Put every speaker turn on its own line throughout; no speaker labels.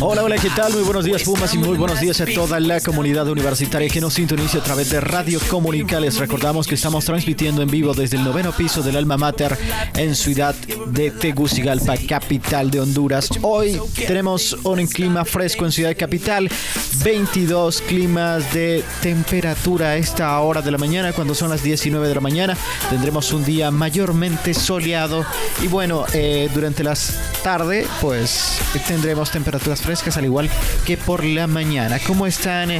Hola, hola, ¿qué tal? Muy buenos días, Pumas, y muy buenos días a toda la comunidad universitaria que nos sintoniza a través de Radio Comunica. Les recordamos que estamos transmitiendo en vivo desde el noveno piso del Alma Mater en Ciudad de Tegucigalpa, capital de Honduras. Hoy tenemos un clima fresco en Ciudad Capital, 22 climas de temperatura a esta hora de la mañana, cuando son las 19 de la mañana. Tendremos un día mayormente soleado y bueno, eh, durante las tarde, pues tendremos temperaturas frescas al igual que por la mañana. ¿Cómo están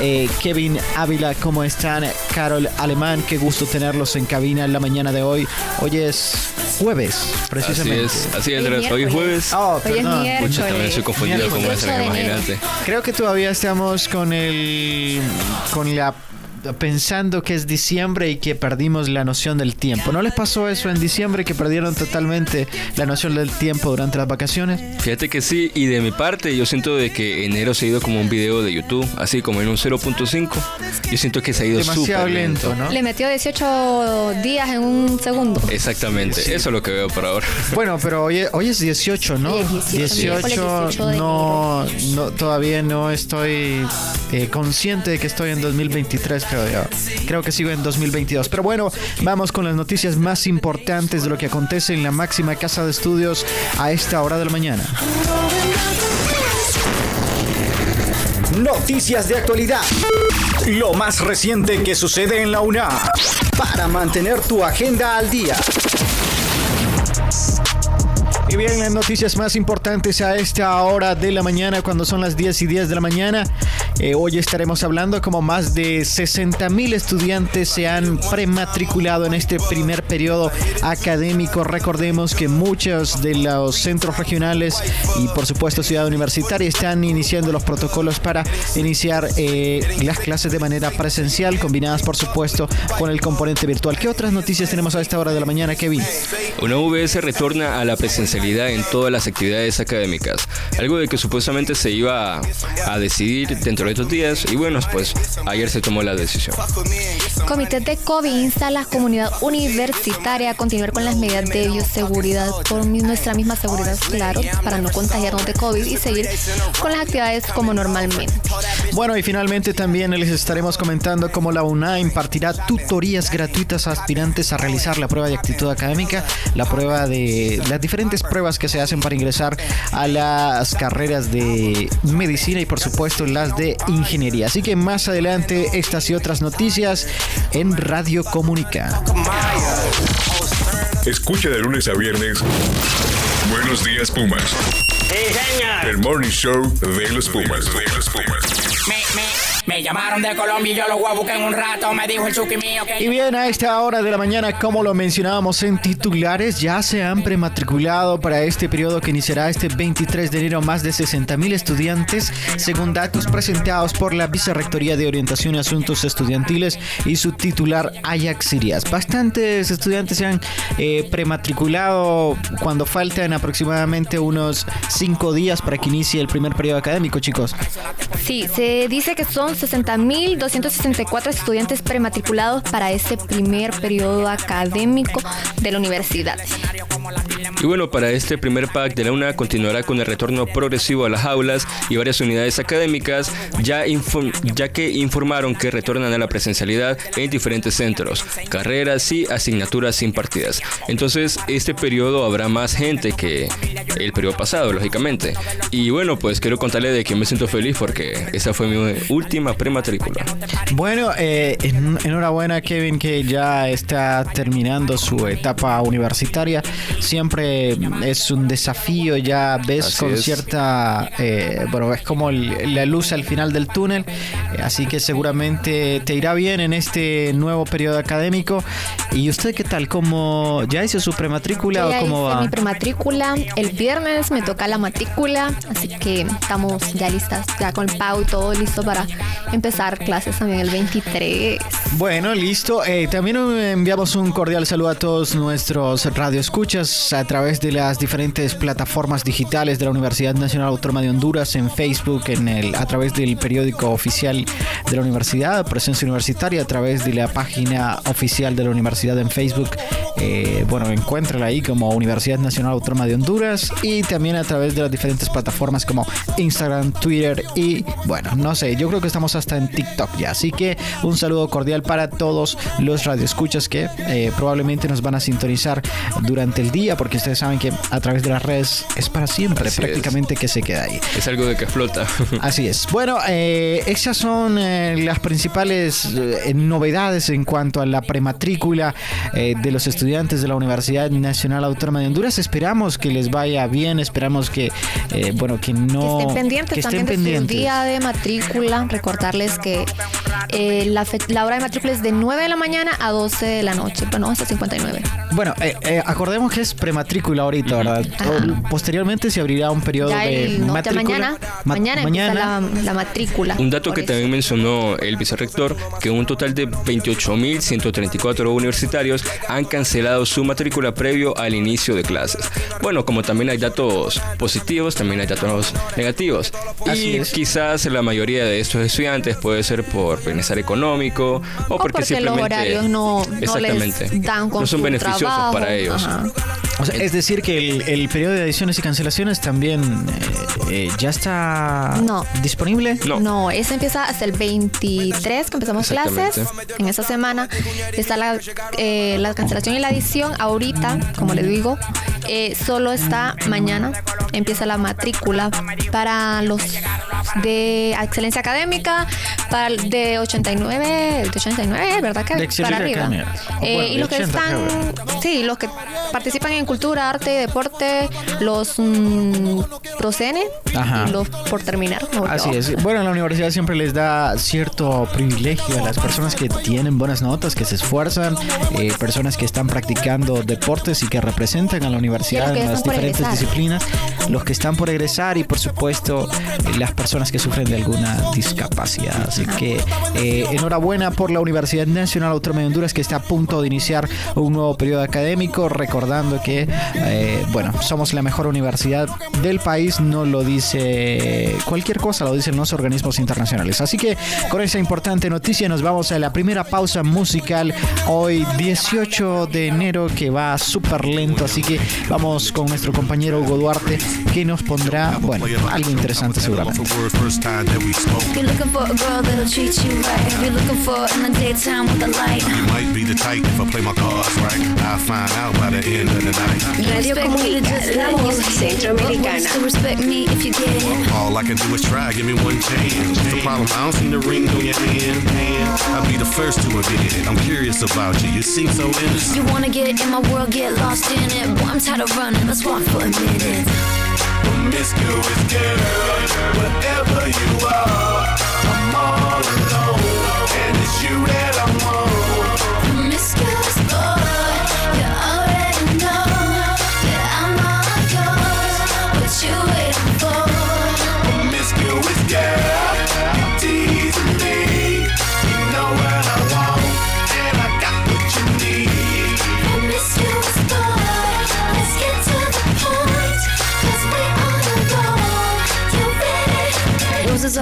eh, Kevin Ávila? ¿Cómo están Carol Alemán? Qué gusto tenerlos en cabina en la mañana de hoy. Hoy es jueves, precisamente.
Así es, así es, Andrés. Hoy es jueves.
Oh,
Hoy es
perdón.
miércoles.
Pucha, también estoy confundido
18 de
imagínate.
Creo que todavía estamos con el con la pensando que es diciembre y que perdimos la noción del tiempo. ¿No les pasó eso en diciembre que perdieron totalmente la noción del tiempo durante las vacaciones?
Fíjate que sí, y de mi parte yo siento de que enero se ha ido como un video de YouTube, así como en un 0.5. Yo siento que se ha ido
Demasiado
súper
lento, ¿no?
Le metió 18 días en un segundo.
Exactamente, eso es lo que veo por ahora.
Bueno, pero hoy, hoy es 18, ¿no?
Sí, es 18, miércoles 18 de
no, no, todavía no estoy eh, consciente de que estoy en 2023, creo yo. Creo que sigo en 2022. Pero bueno, vamos con las noticias más importantes de lo que acontece en la máxima casa de estudios a esta hora de la mañana.
Noticias de actualidad. Lo más reciente que sucede en la UNAM. Para mantener tu agenda al día.
Y bien, las noticias más importantes a esta hora de la mañana, cuando son las 10 y 10 de la mañana. Eh, hoy estaremos hablando como más de 60 mil estudiantes se han prematriculado en este primer periodo académico. Recordemos que muchos de los centros regionales y por supuesto Ciudad Universitaria están iniciando los protocolos para iniciar eh, las clases de manera presencial, combinadas por supuesto con el componente virtual. ¿Qué otras noticias tenemos a esta hora de la mañana, Kevin?
Una UBS retorna a la presencialidad en todas las actividades académicas, algo de que supuestamente se iba a, a decidir dentro de estos días y bueno, pues ayer se tomó la decisión.
Comité de COVID insta a la comunidad universitaria a continuar con las medidas de bioseguridad por nuestra misma seguridad, claro, para no contagiarnos de COVID y seguir con las actividades como normalmente.
Bueno, y finalmente también les estaremos comentando cómo la UNA impartirá tutorías gratuitas a aspirantes a realizar la prueba de actitud académica, la prueba de las diferentes pruebas que se hacen para ingresar a las carreras de medicina y por supuesto las de ingeniería. Así que más adelante estas y otras noticias en Radio Comunica.
Escucha de lunes a viernes. Buenos días, Pumas. El morning show de los Pumas. De los Pumas.
Me, llamaron de Colombia y yo lo voy a buscar en un rato. Me dijo el chuki mío que
Y bien, a esta hora de la mañana, como lo mencionábamos en titulares, ya se han prematriculado para este periodo que iniciará este 23 de enero más de 60 mil estudiantes, según datos presentados por la Vicerrectoría de Orientación y Asuntos Estudiantiles y su titular Ajax Sirias. Bastantes estudiantes se han eh, prematriculado cuando faltan aproximadamente unos 5 días para que inicie el primer periodo académico, chicos.
Sí, se dice que son 60.264 estudiantes prematriculados para este primer periodo académico de la universidad.
Y bueno, para este primer pack de la UNA continuará con el retorno progresivo a las aulas y varias unidades académicas, ya, ya que informaron que retornan a la presencialidad en diferentes centros, carreras y asignaturas impartidas. Entonces, este periodo habrá más gente que el periodo pasado, lógicamente. Y bueno, pues quiero contarle de que me siento feliz porque esa fue mi última prematrícula.
Bueno, eh, en- enhorabuena Kevin que ya está terminando su etapa universitaria. Siempre es un desafío, ya ves
Así
con
es.
cierta, eh, bueno, es como el- la luz al final del túnel. Eh, Así que seguramente te irá bien en este nuevo periodo académico. ¿Y usted qué tal? ¿Cómo ya hizo su prematrícula
Ya
o cómo
hice
va?
mi prematrícula. El viernes me toca la matrícula, así que estamos ya listas, ya con el y todo listo para empezar clases también el 23.
Bueno, listo. Eh, también enviamos un cordial saludo a todos nuestros radioescuchas a través de las diferentes plataformas digitales de la Universidad Nacional Autónoma de Honduras, en Facebook, en el, a través del periódico oficial de la universidad, Presencia Universitaria, a través de la página oficial de la universidad en Facebook. Eh, bueno, encuéntrala ahí como Universidad Nacional Autónoma de Honduras y también a través de las diferentes plataformas como Instagram, Twitter y bueno, no sé, yo creo que estamos hasta en TikTok ya. Así que un saludo cordial para todos los radioescuchas que eh, probablemente nos van a sintonizar durante el día, porque ustedes saben que a través de las redes es para siempre prácticamente que se queda ahí.
Es algo de que flota.
Así es. Bueno, eh, esas son eh, las principales novedades en cuanto a la prematrícula de los estudiantes de la Universidad Nacional Autónoma de Honduras. Esperamos que les vaya bien, esperamos que, bueno, que no...
Que estén pendientes también de su día de matrícula. Recordarles que la, la hora de matrícula es de 9 de la mañana a 12 de la noche, bueno, hasta 59.
Bueno, eh, eh, acordemos que es prematrícula ahorita, ¿verdad? posteriormente se abrirá un periodo de matrícula.
mañana, mañana, mañana. La, matrícula.
Un dato que también mencionó el vicerrector, que un total de 28.134 universitarios han cancelado su matrícula previo al inicio de clases. Bueno, como también hay datos positivos, también hay datos negativos. y quizás la mayoría de estos estudiantes puede ser por bienestar económico o, porque, simplemente
los horarios no, les dan con
no son beneficiosos para ellos.
es decir, que el, periodo de adiciones y cancelaciones también eh, eh, ya está disponible.
No. no, eso empieza hasta el 23 que empezamos clases. En esa semana está la, eh, la cancelación y la adición. Ahorita, como les digo, solo está mañana. Empieza la matrícula para los de excelencia académica, para de 89, de 89, ¿verdad? Que para arriba. Eh, y los que están, sí, los que participan en cultura, arte, deporte, los procene, los por terminar.
Así es. Bueno, la universidad siempre les da cierto privilegio a las personas que tienen buenas notas, que se esfuerzan, eh, personas que están practicando deportes y que representan a la universidad en las diferentes disciplinas, los que están por egresar y por supuesto las personas que sufren de alguna discapacidad. Así que eh, enhorabuena por la Universidad Nacional Autónoma de Honduras que está a punto de iniciar un nuevo periodo académico, recordando que, eh, bueno, somos la mejor universidad del país, no lo dice cualquier cosa, lo dicen los organismos internacionales. Así que con esa importante noticia nos vamos a la primera pausa musical hoy 18 de enero que va súper lento, así que vamos con nuestro compañero Hugo Duarte que nos pondrá, bueno, algo interesante seguramente.
Might be the type if I play my cards right. I'll find out by the end of the night.
Radio Comunidad La Voz Centroamericana.
Respect me if you get it. All I can do is try, give me one chance. What's the problem? I don't see the ring on your hand. I'll be the first to admit it. I'm curious about you. You seem so innocent.
You wanna get in my world, get lost in it. Boy, I'm tired of running. Let's walk for a minute.
Promiscuous girl, whatever you are, I'm all alone, and it's you that I want.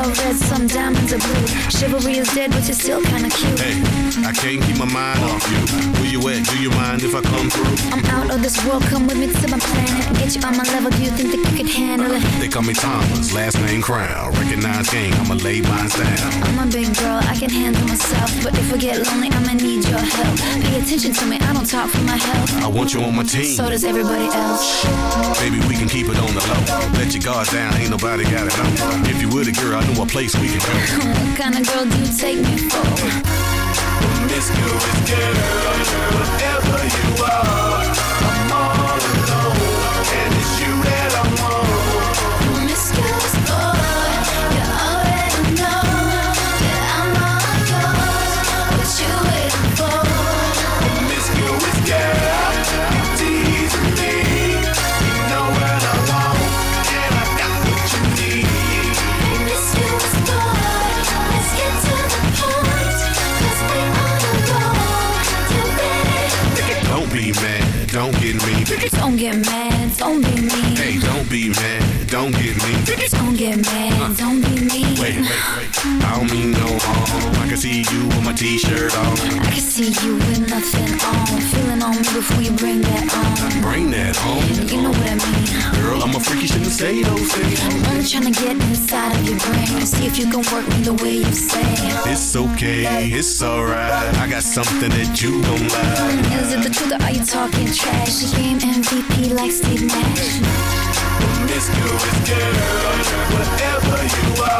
Are red, some diamonds are blue. Chivalry is dead, but you're still kinda cute.
Hey, I can't keep my mind off you. Where you at? Do you mind if I come through?
I'm out of this world, come with me to my planet. Get you on my level, do you think that you could handle it?
They call me Thomas, last name Crown. Recognize gang, I'ma lay mine down.
I'm a big girl, I can handle myself. But if I get lonely, I'ma need your help. Pay attention to me, I don't talk for my health.
I want you on my team.
So does everybody else.
Baby, we can keep it on the low. Let your guard down, ain't nobody got it on. If you were the girl, I know a place we can go.
What kind of girl do you take me for?
Promiscuous girl, whatever you are,
get mad, don't be mean.
Hey, don't be mad, don't get mean.
Don't get mad, don't be mean.
Wait, wait, wait. I don't mean no harm. I can see you with my t-shirt on.
I can see you with nothing on. Feeling on me before you bring that on.
Bring that home.
You know what I mean.
Girl, I'm a freaky, shouldn't say those things.
I'm trying to get inside of your brain. See if you can work me the way you say.
It's okay, it's alright. I got something that you don't like.
Is it the truth or are you talking trash? You game MVP like Steve Nash.
Promiscuous girl, whatever you are,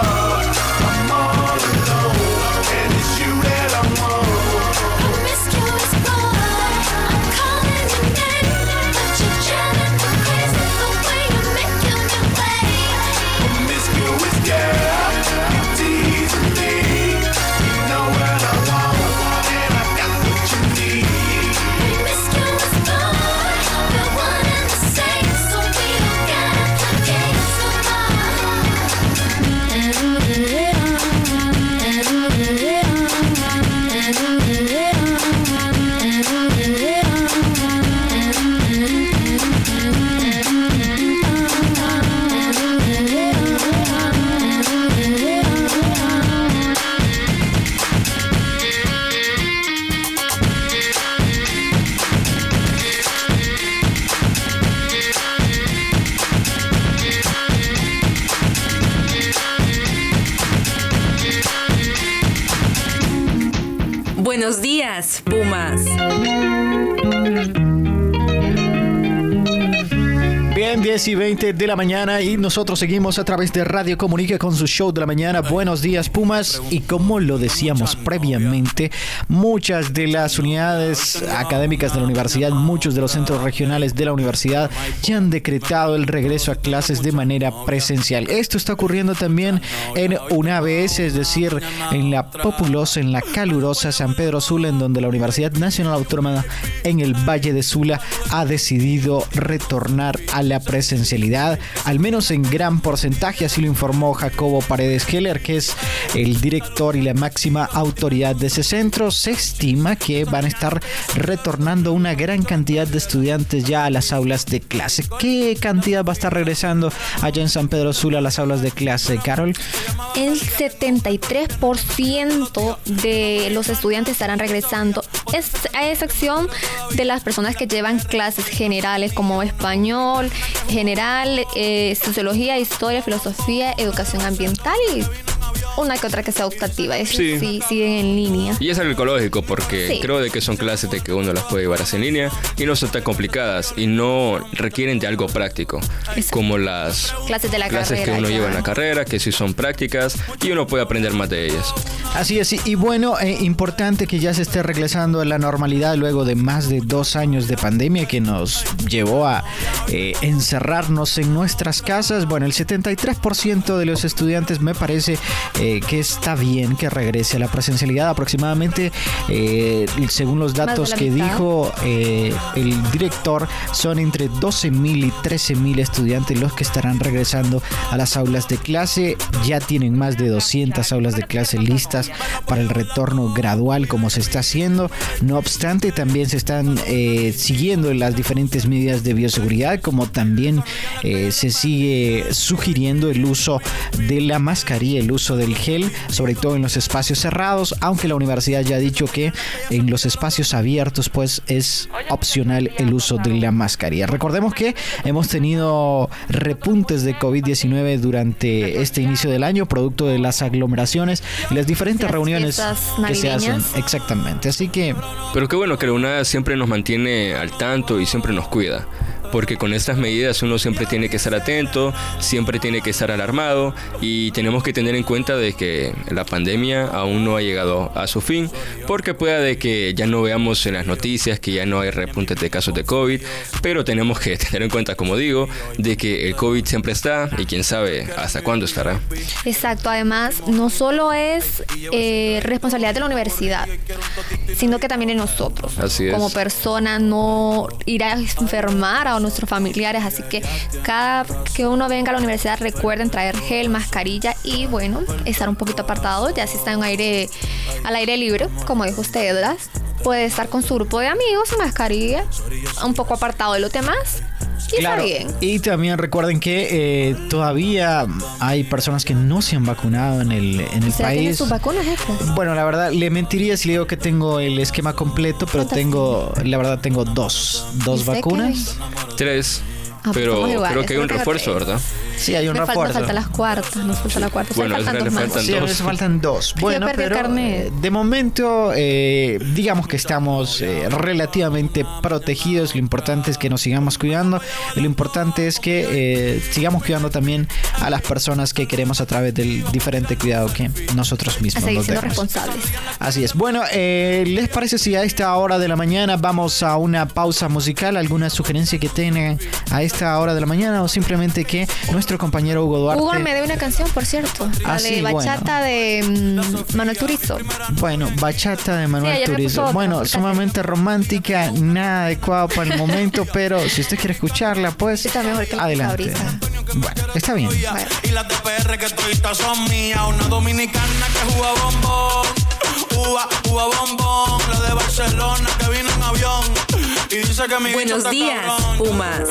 y 20 de la mañana y nosotros seguimos a través de Radio Comunica con su show de la mañana. Buenos días, Pumas. Y como lo decíamos previamente, muchas de las unidades académicas de la universidad, muchos de los centros regionales de la universidad ya han decretado el regreso a clases de manera presencial. Esto está ocurriendo también en UNABS, es decir, en la populosa, en la calurosa San Pedro Sula, en donde la Universidad Nacional Autónoma en el Valle de Sula ha decidido retornar a la presencialidad, al menos en gran porcentaje, así lo informó Jacobo Paredes Keller, que es el director y la máxima autoridad de ese centro. Se estima que van a estar retornando una gran cantidad de estudiantes ya a las aulas de clase. ¿Qué cantidad va a estar regresando allá en San Pedro Sula a las aulas de clase, Carol?
El 73% de los estudiantes estarán regresando, es, a excepción de las personas que llevan clases generales como español, general, eh, sociología, historia, filosofía, educación ambiental y una que otra que sea optativa. Es
Sí.
sí, siguen en línea.
Y es algo ecológico porque
Sí.
creo de que son clases de que uno las puede llevar así en línea y no son tan complicadas y no requieren de algo práctico como las
Clases de la
clases
carrera.
que uno
ya.
lleva en la carrera que sí son prácticas y uno puede aprender más de ellas.
Así es, y- y bueno, eh, importante que ya se esté regresando a la normalidad luego de más de dos años de pandemia que nos llevó a eh, encerrarnos en nuestras casas. Bueno, el 73% de los estudiantes me parece eh, que está bien que regrese a la presencialidad. Aproximadamente, eh, según los datos que
mitad.
dijo eh, el director, son entre 12.000 y 13.000 estudiantes los que estarán regresando a las aulas de clase. Ya tienen más de 200 aulas de clase listas para el retorno gradual como se está haciendo. No obstante, también se están eh, siguiendo las diferentes medidas de bioseguridad, como también se sigue sugiriendo el uso de la mascarilla, el uso del gel, sobre todo en los espacios cerrados, aunque la universidad ya ha dicho que en los espacios abiertos pues es opcional el uso de la mascarilla. Recordemos que hemos tenido repuntes de COVID-19 durante este inicio del año, producto de las aglomeraciones y las diferentes
Las
reuniones que se hacen. Exactamente. Así que
Pero qué bueno que la UNAD siempre nos mantiene al tanto y siempre nos cuida. Porque con estas medidas uno siempre tiene que estar atento, siempre tiene que estar alarmado y tenemos que tener en cuenta de que la pandemia aún no ha llegado a su fin, porque puede de que ya no veamos en las noticias que ya no hay repuntes de casos de COVID, pero tenemos que tener en cuenta, como digo, de que el COVID siempre está y quién sabe hasta cuándo estará.
Exacto, además no solo es eh, responsabilidad de la universidad, sino que también de nosotros.
Así es.
Como persona, no ir a enfermar a nuestros familiares, así que cada que uno venga a la universidad recuerden traer gel, mascarilla y bueno, estar un poquito apartado, ya si está en aire, al aire libre, como dijo usted, ¿verdad? Puede estar con su grupo de amigos mascarilla, un poco apartado de los demás Y
Claro,
está bien.
y también recuerden que eh, todavía hay personas que no se han vacunado en el, en el
¿Será que tiene
país.
sus vacunas, jefe?
Bueno, la verdad, le mentiría si le digo que tengo el esquema completo, pero
¿Cuántas
tengo, la verdad, tengo dos, dos
¿Y usted,
vacunas.
Tres.
Ah, pues
Pero creo que hay un refuerzo. ¿verdad?
Sí, hay un
me falta,
refuerzo.
falta las cuartas, nos falta la cuarta. O sea,
Bueno, a
faltan dos
le
más.
faltan
Sí, a
dos.
veces faltan dos. Bueno, pero
carnet.
eh, de momento, eh, digamos que estamos eh, relativamente protegidos. Lo importante es que nos sigamos cuidando. Lo importante es que eh, sigamos cuidando también a las personas que queremos a través del diferente cuidado que nosotros
A
mismos
seguir
nos
siendo responsables.
Así es. Bueno, eh, ¿les parece si a esta hora de la mañana vamos a una pausa musical? ¿Alguna sugerencia que tengan a esta hora de la mañana? ¿O simplemente que nuestro compañero Hugo Duarte...
Hugo me debe una canción, por cierto. La
Ah,
de
sí,
bachata de mm, Manuel Turizo.
Bueno, bachata de Manuel
me
Turizo. Bueno, sumamente romántica, nada adecuado para el momento, pero si usted quiere escucharla, pues
Está mejor que la
adelante. Bueno, está bien.
Y las de PR que toditas son mías. Una dominicana que juega bombón. Uva, uva bombón. La de Barcelona que vino en avión. Y dice que mi
Buenos días,
cabrón.
Pumas.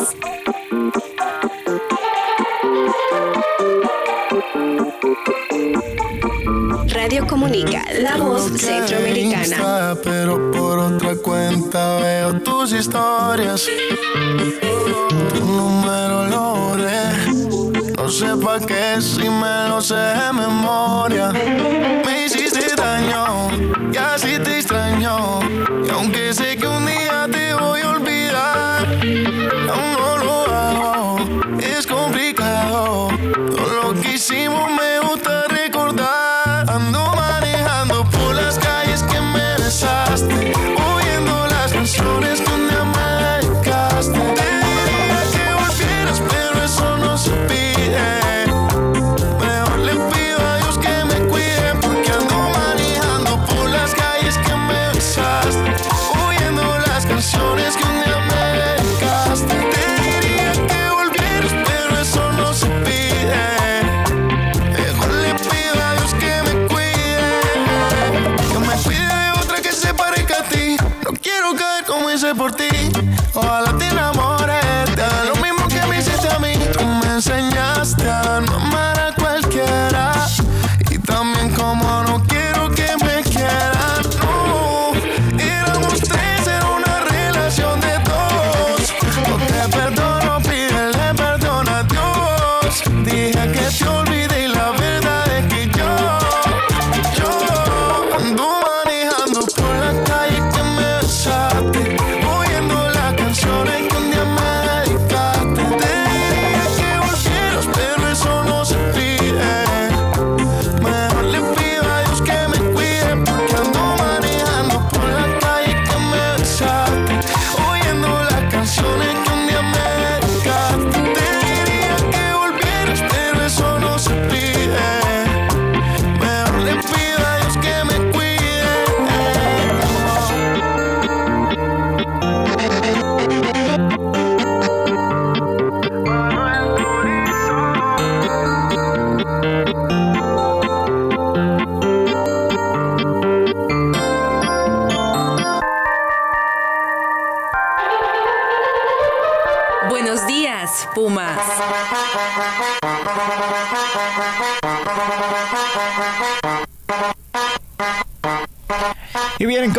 Radio Comunica, la voz centroamericana.
Insta, Pero por otra cuenta veo tus historias. Tu número lo borré. No sé pa' qué si me lo sé de memoria. Me hiciste daño y así te extraño. Y aunque sé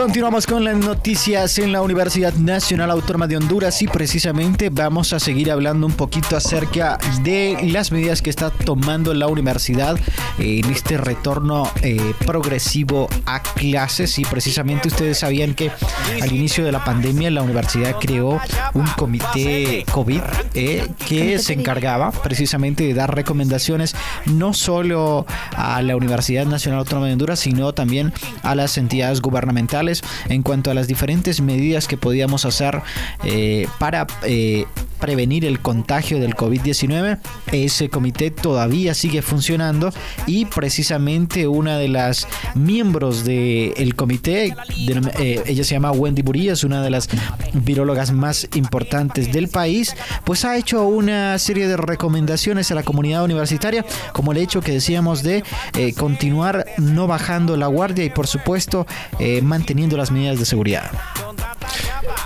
continuamos con las noticias en la Universidad Nacional Autónoma de Honduras y precisamente vamos a seguir hablando un poquito acerca de las medidas que está tomando la universidad en este retorno eh, progresivo a clases. Y precisamente ustedes sabían que al inicio de la pandemia la universidad creó un comité COVID eh, que se encargaba precisamente de dar recomendaciones no solo a la Universidad Nacional Autónoma de Honduras, sino también a las entidades gubernamentales en cuanto a las diferentes medidas que podíamos hacer eh, para eh, prevenir el contagio del COVID-19. Ese comité todavía sigue funcionando y precisamente una de las miembros del comité, de- eh, ella se llama Wendy Buría, es una de las virólogas más importantes del país, pues ha hecho una serie de recomendaciones a la comunidad universitaria, como el hecho que decíamos de eh, continuar no bajando la guardia y por supuesto eh, manteniendo las medidas de seguridad.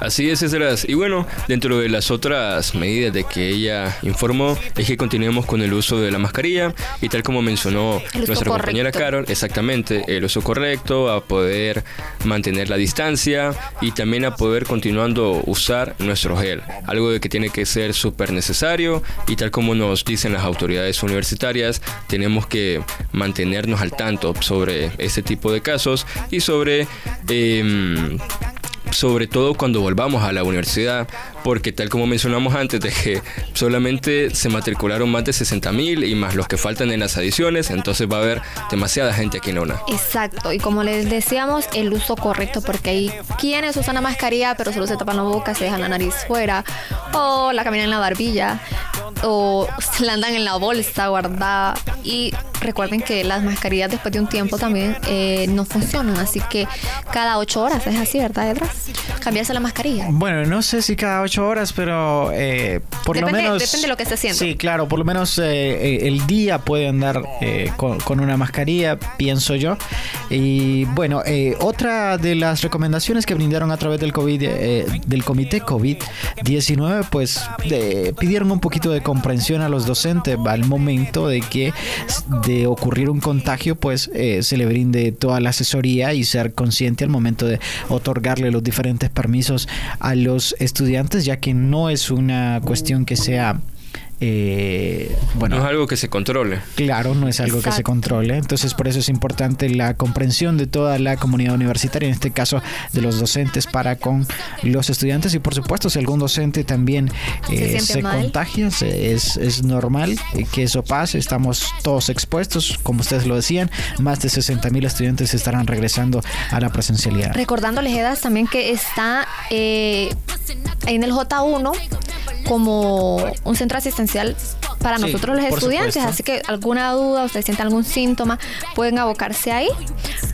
Así es, César. Y bueno, dentro de las otras medidas de que ella informó, es que continuemos con el uso de la mascarilla. Y tal como mencionó nuestra compañera Carol, exactamente, el uso correcto, a poder mantener la distancia y también a poder continuando usar nuestro gel, algo de que tiene que ser súper necesario. Y tal como nos dicen las autoridades universitarias, tenemos que mantenernos al tanto sobre este tipo de casos y sobre... Eh, sobre todo cuando volvamos a la universidad, porque tal como mencionamos antes, de que solamente se matricularon más de 60 mil y más los que faltan en las adiciones, entonces va a haber demasiada gente aquí en una.
Exacto, y como les decíamos, el uso correcto, porque hay quienes usan la mascarilla, pero solo se tapan la boca, se dejan la nariz fuera, o la caminan en la barbilla, o se la andan en la bolsa guardada, y recuerden que las mascarillas después de un tiempo también eh, no funcionan, así que cada ocho horas es así, ¿verdad, Edras? necesitas cambiarse la mascarilla.
Bueno, no sé si cada ocho horas, pero eh, por lo menos...
Depende de lo que esté haciendo.
Sí, claro, por lo menos eh, eh, el día puede andar con, una mascarilla, pienso yo. Y bueno, otra de las recomendaciones que brindaron a través del COVID, del comité COVID-19, pues pidieron un poquito de comprensión a los docentes al momento de que de ocurrir un contagio, pues se le brinde toda la asesoría y ser consciente al momento de otorgarle los diferentes permisos a los estudiantes, ya que no es una cuestión que sea eh, bueno,
no es algo que se controle.
Claro, no es algo que se controle. Entonces, por eso es importante la comprensión de toda la comunidad universitaria, en este caso de los docentes para con los estudiantes. Y por supuesto, si algún docente también se, eh, contagia, es, es normal que eso pase. Estamos todos expuestos, como ustedes lo decían, más de 60 mil estudiantes estarán regresando a la presencialidad.
Recordándoles, Edas, también que está eh, en el J1 como un centro asistencial para nosotros los estudiantes. Así que alguna duda, ustedes sienten algún síntoma, pueden abocarse ahí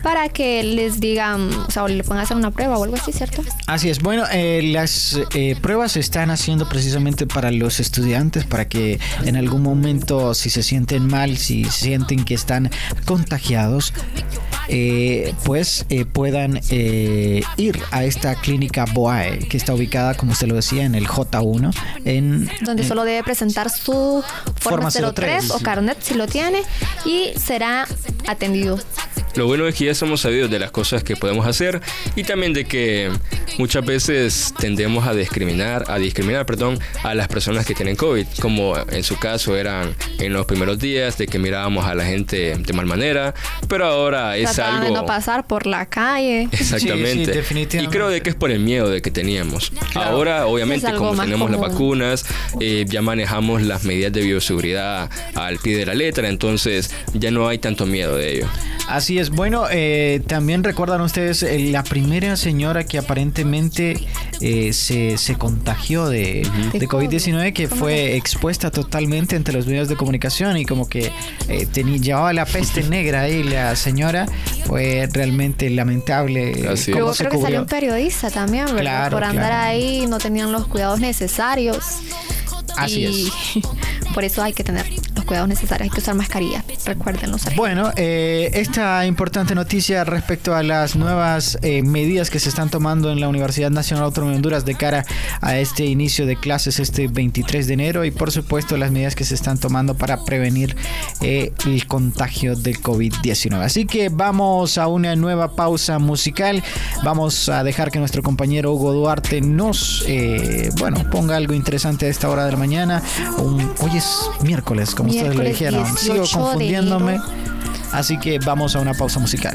para que les digan, o sea, le puedan hacer una prueba o algo así, ¿cierto?
Así es. Bueno, eh, las eh, pruebas se están haciendo precisamente para los estudiantes, para que en algún momento, si se sienten mal, si sienten que están contagiados, eh, pues puedan ir a esta clínica BOAE, que está ubicada, como usted lo decía, en el J1. En,
Donde solo debe presentar su forma, 03, o carnet si lo tiene y será atendido.
Lo bueno es que ya somos sabidos de las cosas que podemos hacer y también de que muchas veces tendemos a discriminar, a discriminar, perdón, a las personas que tienen COVID, como en su caso eran en los primeros días de que mirábamos a la gente de mal manera, pero ahora es algo
de no pasar por la calle.
Exactamente. definitivamente. Y creo de que es por el miedo de que teníamos. Ahora, obviamente, como tenemos las vacunas, eh, ya manejamos las medidas de bioseguridad al pie de la letra, entonces ya no hay tanto miedo de ello.
Así es. Bueno, eh, también recuerdan ustedes eh, la primera señora que aparentemente eh, se, se, contagió de, de COVID-19, que fue expuesta totalmente entre los medios de comunicación y como que tenía, llevaba la peste negra ahí la señora. Fue realmente lamentable.
Así creo que salió un periodista también, ¿verdad? Por andar ahí no tenían los cuidados necesarios.
Así es.
Por eso hay que tener cuidados necesarios, hay que usar mascarilla, recuérdenlo.
Bueno, eh, esta importante noticia respecto a las nuevas eh, medidas que se están tomando en la Universidad Nacional Autónoma de Honduras de cara a este inicio de clases este 23 de enero y por supuesto las medidas que se están tomando para prevenir eh, el contagio del COVID-19. Así que vamos a una nueva pausa musical. Vamos a dejar que nuestro compañero Hugo Duarte nos, bueno, ponga algo interesante a esta hora de la mañana. Un, miércoles, como ustedes lo dijeron. Sigo confundiéndome. Así que vamos a una pausa musical.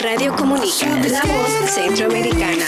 Radio Comunica, la voz centroamericana.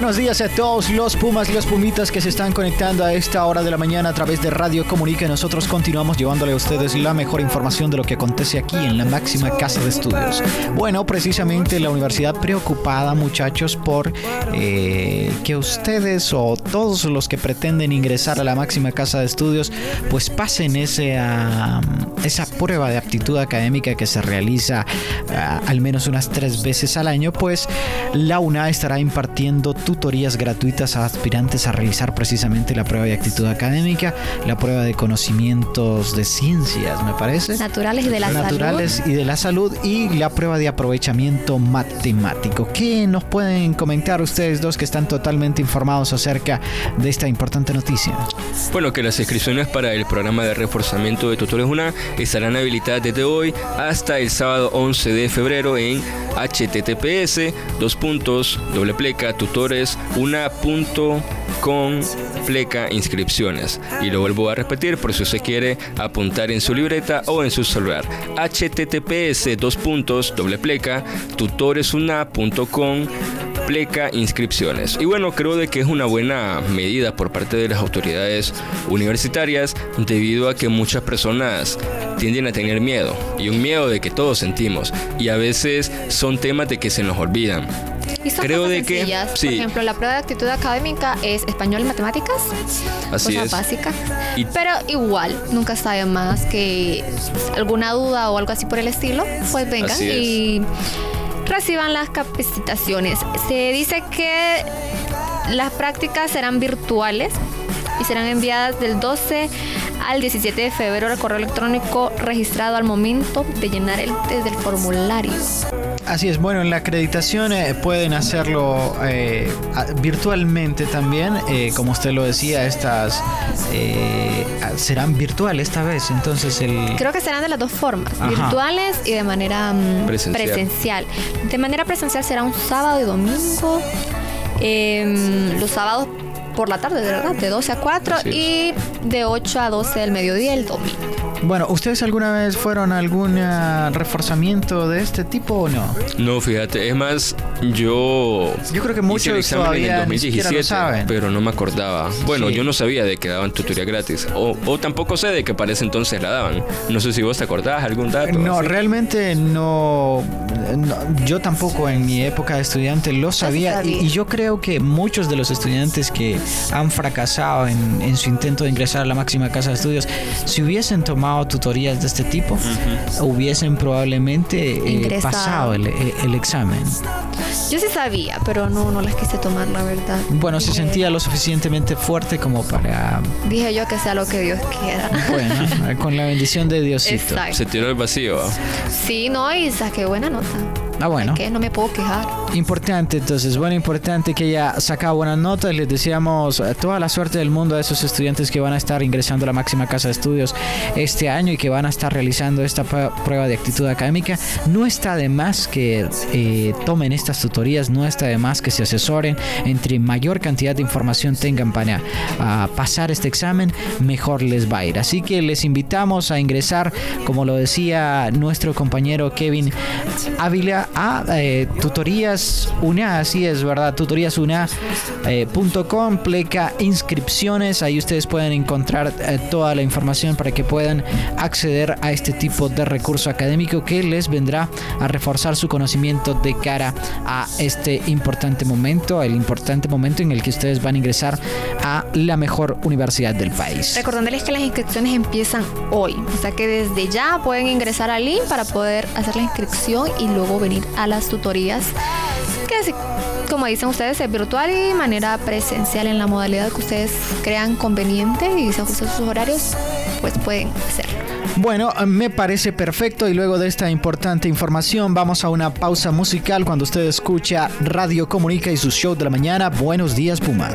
Buenos días
a todos los Pumas y los Pumitas que se están conectando a esta hora de la mañana a través de Radio Comunica. Nosotros continuamos llevándole a ustedes la mejor información de lo que acontece aquí en la máxima casa de estudios. Bueno, precisamente la universidad preocupada, muchachos, por eh, que ustedes o todos los que pretenden ingresar a la máxima casa de estudios, pues pasen ese, esa prueba de aptitud académica que se realiza ah, al menos unas tres veces al año, pues la UNA estará impartiendo tutorías gratuitas a aspirantes a realizar precisamente la prueba de actitud académica, la prueba de conocimientos de ciencias, me parece.
Naturales y de la
Naturales
salud.
y de la salud y la prueba de aprovechamiento matemático. ¿Qué nos pueden comentar ustedes dos que están totalmente informados acerca de esta importante noticia?
Bueno, que las inscripciones para el programa de reforzamiento de tutores UNA estarán habilitadas desde hoy hasta el sábado 11 de febrero en https dos puntos doble pleca tutores una.com pleca inscripciones. Y lo vuelvo a repetir por si usted quiere apuntar en su libreta o en su celular. Https dos puntos doble pleca tutoresuna.com pleca inscripciones. Y bueno, creo de que es una buena medida por parte de las autoridades universitarias debido a que muchas personas tienden a tener miedo y un miedo de que todos sentimos y a veces son temas de que se nos olvidan.
Y son
Creo de que sí.
Por ejemplo, la prueba de actitud académica es español y matemáticas.
Así
cosa
es.
básica.
Y-
Pero igual, nunca sabe más que alguna duda o algo así por el estilo, pues vengan
Así es.
Reciban las capacitaciones. Se dice que las prácticas serán virtuales y serán enviadas del 12 al 17 de febrero al correo electrónico registrado al momento de llenar el test del formulario.
Así es, bueno, en la acreditación eh, pueden hacerlo eh, virtualmente también, eh, como usted lo decía, estas eh, serán virtuales esta vez, entonces el...
Creo que serán de las dos formas,
Ajá.
virtuales y de manera mm,
Presencial.
presencial. De manera presencial será un sábado y domingo, em, los sábados por la tarde, de verdad, de 12 a 4
Así es.
y de 8 a 12 del mediodía el domingo.
Bueno, ¿ustedes alguna vez fueron a algún ah, reforzamiento de este tipo o no?
No, fíjate, es más, yo.
Yo creo que
hice
muchos
el examen en
todavía lo
2017,
saben.
pero no me acordaba. Bueno,
Sí.
yo no sabía de que daban tutoría gratis. O, o tampoco sé de que para ese entonces la daban. No sé si vos te acordás algún dato.
No,
así.
realmente no, no, Yo tampoco en mi época de estudiante lo sabía. Y, y yo creo que muchos de los estudiantes que han fracasado en, en su intento de ingresar a la máxima casa de estudios, si hubiesen tomado tutorías de este tipo, hubiesen probablemente eh, pasado el, el- el examen.
Yo sí sabía, pero no, no las quise tomar, la verdad.
Bueno, se
Dije-
sentía lo suficientemente fuerte como para,
Dije yo que sea lo que Dios quiera.
bueno, con la bendición de Diosito.
Exacto.
Se tiró al vacío.
Sí, no, y saqué buena nota.
Ah, bueno.
Que no me puedo quejar.
Importante, entonces, bueno, importante que haya sacado buenas notas. Les deseamos eh, toda la suerte del mundo a esos estudiantes que van a estar ingresando a la máxima casa de estudios este año y que van a estar realizando esta pr- prueba de actitud académica. No está de más que eh, tomen estas tutorías, no está de más que se asesoren. Entre mayor cantidad de información tengan para ah, pasar este examen, mejor les va a ir. Así que les invitamos a ingresar, como lo decía nuestro compañero Kevin Ávila, a eh, tutorías UNA, así es, ¿verdad? Tutoríasuna.com, pleca inscripciones, ahí ustedes pueden encontrar eh, toda la información para que puedan acceder a este tipo de recurso académico que les vendrá a reforzar su conocimiento de cara a este importante momento, el importante momento en el que ustedes van a ingresar a la mejor universidad del país.
Recordándoles que las inscripciones empiezan hoy. O sea que desde ya pueden ingresar al link para poder hacer la inscripción y luego venir a las tutorías. Que como dicen ustedes, es virtual y manera presencial en la modalidad que ustedes crean conveniente y se ajustan sus horarios, pues pueden hacerlo.
Bueno, me parece perfecto y luego de esta importante información vamos a una pausa musical cuando usted escucha Radio Comunica y su show de la mañana. Buenos días, Pumas.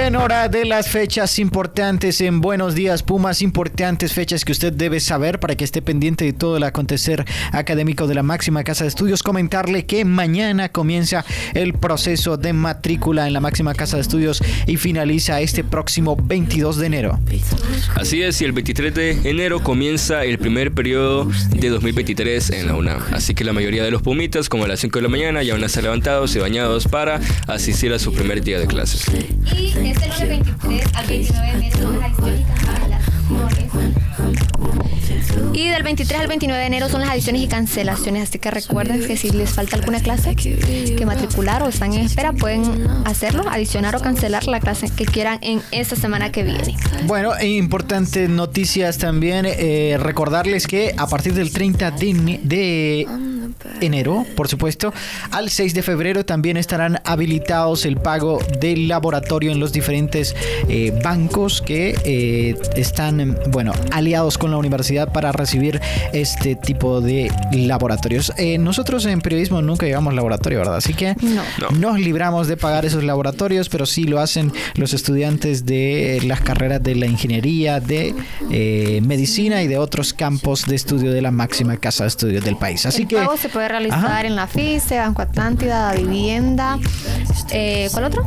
Bien, hora de las fechas importantes en Buenos Días Pumas, importantes fechas que usted debe saber para que esté pendiente de todo el acontecer académico de la máxima casa de estudios. Comentarle que mañana comienza el proceso de matrícula en la máxima casa de estudios y finaliza este próximo 22 de enero.
Así es, y el 23 de enero comienza el primer periodo de 2023 en la UNAM. Así que la mayoría de los pumitas, como a las 5 de la mañana, ya van a estar levantados y bañados para asistir a su primer día de clases.
Y este lunes 23 al 29 de enero son las adiciones y cancelaciones. Y del 23 al 29 de enero son las adiciones y cancelaciones, así que recuerden que si les falta alguna clase que matricular o están en espera, pueden hacerlo, adicionar o cancelar la clase que quieran en esta semana que viene.
Bueno, e importantes noticias también. eh, recordarles que a partir del 30 de, de enero, por supuesto, al 6 de febrero también estarán habilitados el pago del laboratorio en los diferentes eh, bancos que eh, están, bueno, aliados con la universidad para recibir este tipo de laboratorios. Eh, nosotros en periodismo nunca llevamos laboratorio, ¿verdad? Así que nos libramos de pagar esos laboratorios, pero sí lo hacen los estudiantes de las carreras de la ingeniería, de eh, medicina y de otros campos de estudio de la máxima casa de estudios del país. Así
el
que
pago se puede realizar
Ajá.
en la FICE, Banco Atlántida, Vivienda. Eh, ¿Cuál otro?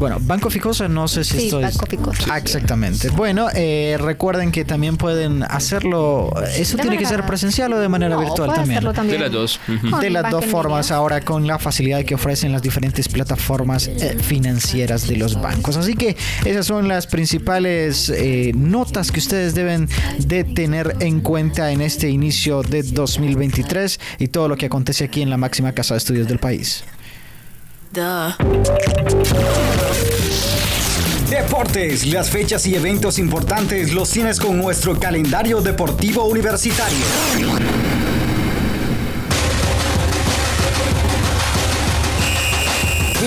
Bueno, Banco Ficosa, no sé si
Sí. Banco Ficosa.
Ah, exactamente. Bueno, eh, recuerden que también pueden hacerlo. ¿Eso
De
tiene que ser presencial o de manera
No,
virtual
puede
también?
De las dos.
De las dos formas, ahora con la facilidad que ofrecen las diferentes plataformas eh, financieras de los bancos. Así que esas son las principales eh, notas que ustedes deben de tener en cuenta en este inicio de 2023 y todo lo que acontece aquí en la máxima casa de estudios del país.
Deportes, las fechas y eventos importantes los tienes con nuestro calendario deportivo universitario.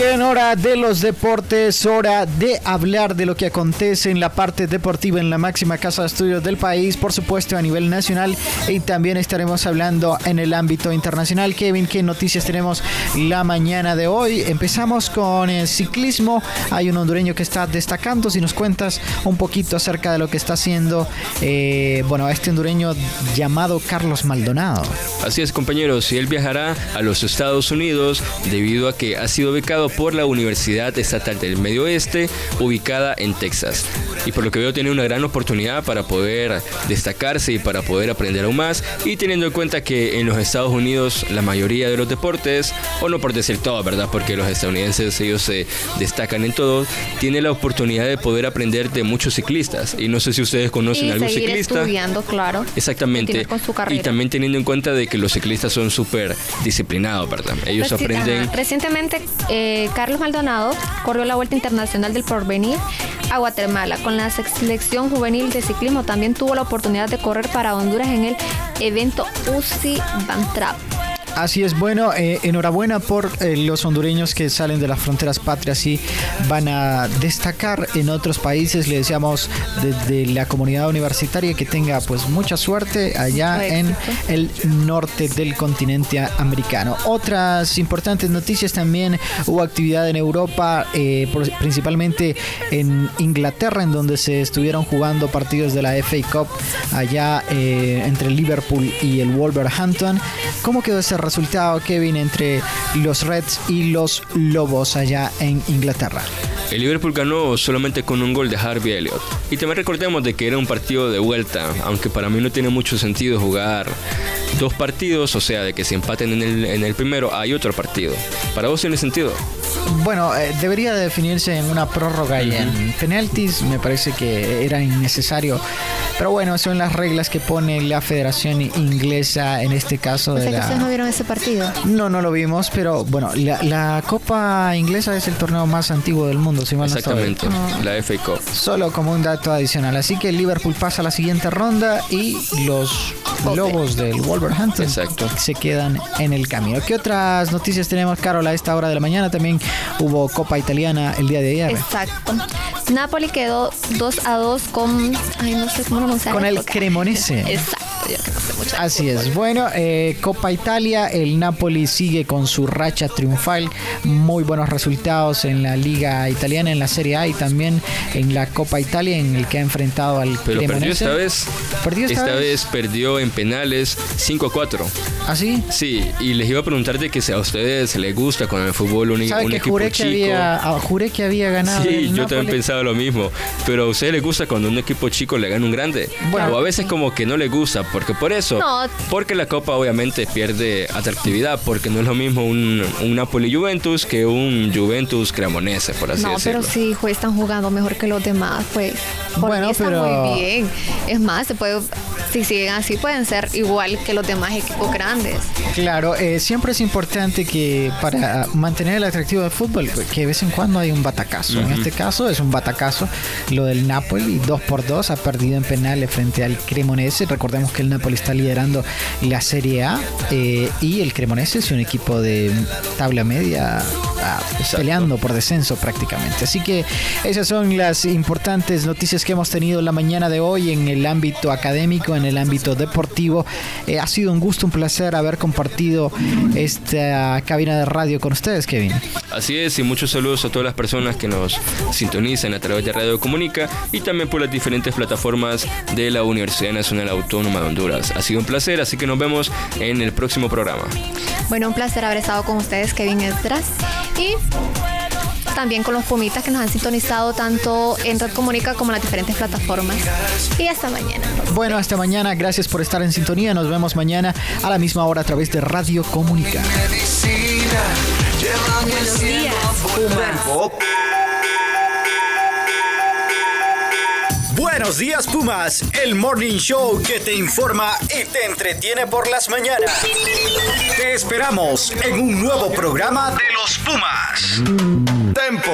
Bien, hora de los deportes, hora de hablar de lo que acontece en la parte deportiva en la máxima casa de estudios del país, por supuesto a nivel nacional y también estaremos hablando en el ámbito internacional. Kevin, ¿qué noticias tenemos la mañana de hoy? Empezamos con el ciclismo. Hay un hondureño que está destacando. Si nos cuentas un poquito acerca de lo que está haciendo, eh, bueno, este hondureño llamado Carlos Maldonado.
Así es, compañeros, y él viajará a los Estados Unidos debido a que ha sido becado por la Universidad Estatal del Medio Oeste, ubicada en Texas. Y por lo que veo tiene una gran oportunidad para poder destacarse y para poder aprender aún más. Y teniendo en cuenta que en los Estados Unidos la mayoría de los deportes, o no por decir todo, ¿verdad? Porque los estadounidenses ellos se destacan en todo, tiene la oportunidad de poder aprender de muchos ciclistas. Y no sé si ustedes conocen
y
algún
seguir
ciclista.
estudiando, claro.
Exactamente.
Continuar con su
Y también teniendo en cuenta de que los ciclistas son súper disciplinados, ¿verdad? Ellos
Reci-
aprenden...
ajá. Recientemente, eh, Carlos Maldonado corrió la Vuelta Internacional del Porvenir a Guatemala. Con la selección juvenil de ciclismo también tuvo la oportunidad de correr para Honduras en el evento UCI Bantrap.
Así es, bueno, eh, enhorabuena por eh, los hondureños que salen de las fronteras patrias y van a destacar en otros países. Le deseamos desde la comunidad universitaria que tenga pues mucha suerte allá en el norte del continente americano. Otras importantes noticias también hubo actividad en Europa, eh, por- principalmente en Inglaterra, en donde se estuvieron jugando partidos de la FA Cup allá eh, entre Liverpool y el Wolverhampton. ¿Cómo quedó ese resultado, Kevin, entre los Reds y los Lobos allá en Inglaterra?
El Liverpool ganó solamente con un gol de Harvey Elliott. Y también recordemos de que era un partido de vuelta, aunque para mí no tiene mucho sentido jugar dos partidos, o sea, de que se empaten en el, en el primero, hay otro partido. ¿Para vos tiene sentido?
Bueno, eh, debería definirse en una prórroga y en penaltis. Me parece que era innecesario. Pero bueno, son las reglas que pone la Federación Inglesa en este caso
O
de
que ustedes no
la...
vieron ese partido.
No, no lo vimos, pero bueno, la, la Copa Inglesa es el torneo más antiguo del mundo, si mal no estoy.
Exactamente, la FA Cup.
Solo como un dato adicional. Así que el Liverpool pasa a la siguiente ronda y los Lobos del Wolverhampton se quedan en el camino. ¿Qué otras noticias tenemos, Carol, a esta hora de la mañana? También hubo Copa Italiana el día de ayer.
Exacto. Napoli quedó 2 a 2 con. Ay, no sé cómo pronunciar
Con el. Cremonese.
Exacto. Yo que no sé mucho. de
Así es. Bueno, eh, Copa Italia, el Napoli sigue con su racha triunfal, muy buenos resultados en la Liga Italiana, en la Serie A y también en la Copa Italia, en el que ha enfrentado al
Pero perdió esta vez.
¿Perdió esta vez?
vez perdió en penales 5 a 4.
¿Ah, sí?
Sí, y les iba a preguntar de que si a ustedes les gusta con el fútbol un,
¿Sabe
un
que
equipo
juré
chico.
que, había, ah, juré que había ganado?
Sí,
el
yo
Napoli?
también pensaba lo mismo. Pero a ustedes les gusta cuando un equipo chico le gana un grande.
Bueno.
o a veces como que no le gusta, porque por eso.
No.
Porque la Copa obviamente pierde atractividad, porque no es lo mismo un, un Napoli-Juventus que un Juventus-Cremonese, por así
No,
decirlo.
pero sí pues, están jugando mejor que los demás, pues. Por
Bueno,
mí está
pero-
muy bien. Es más, se puede, si siguen así, pueden ser igual que los demás equipos grandes.
Claro, eh, siempre es importante que para mantener el atractivo del fútbol, que de vez en cuando hay un batacazo. En
Ujú.
este caso es un batacazo lo del Napoli, 2 por 2 ha perdido en penales frente al Cremonese. Recordemos que el Napoli está liderando la Serie A eh, y el Cremonese es un equipo de tabla media ah, peleando por descenso prácticamente. Así que esas son las importantes noticias que hemos tenido la mañana de hoy en el ámbito académico, en el ámbito deportivo. Eh, ha sido un gusto, un placer haber compartido esta cabina de radio con ustedes, Kevin.
Así es, y muchos saludos a todas las personas que nos sintonizan a través de Radio Comunica y también por las diferentes plataformas de la Universidad Nacional Autónoma de Honduras. Ha sido un placer, así que nos vemos en el próximo programa.
Bueno, un placer haber estado con ustedes, Kevin Esdras. Y también con los Pumitas que nos han sintonizado tanto en Red Comunica como en las diferentes plataformas. Y hasta mañana.
Bueno, hasta mañana. Gracias por estar en sintonía. Nos vemos mañana a la misma hora a través de Radio Comunica.
Buenos días,
Buenos días Pumas, el morning show que te informa y te entretiene por las mañanas. Te esperamos en un nuevo programa de los Pumas. Tempo.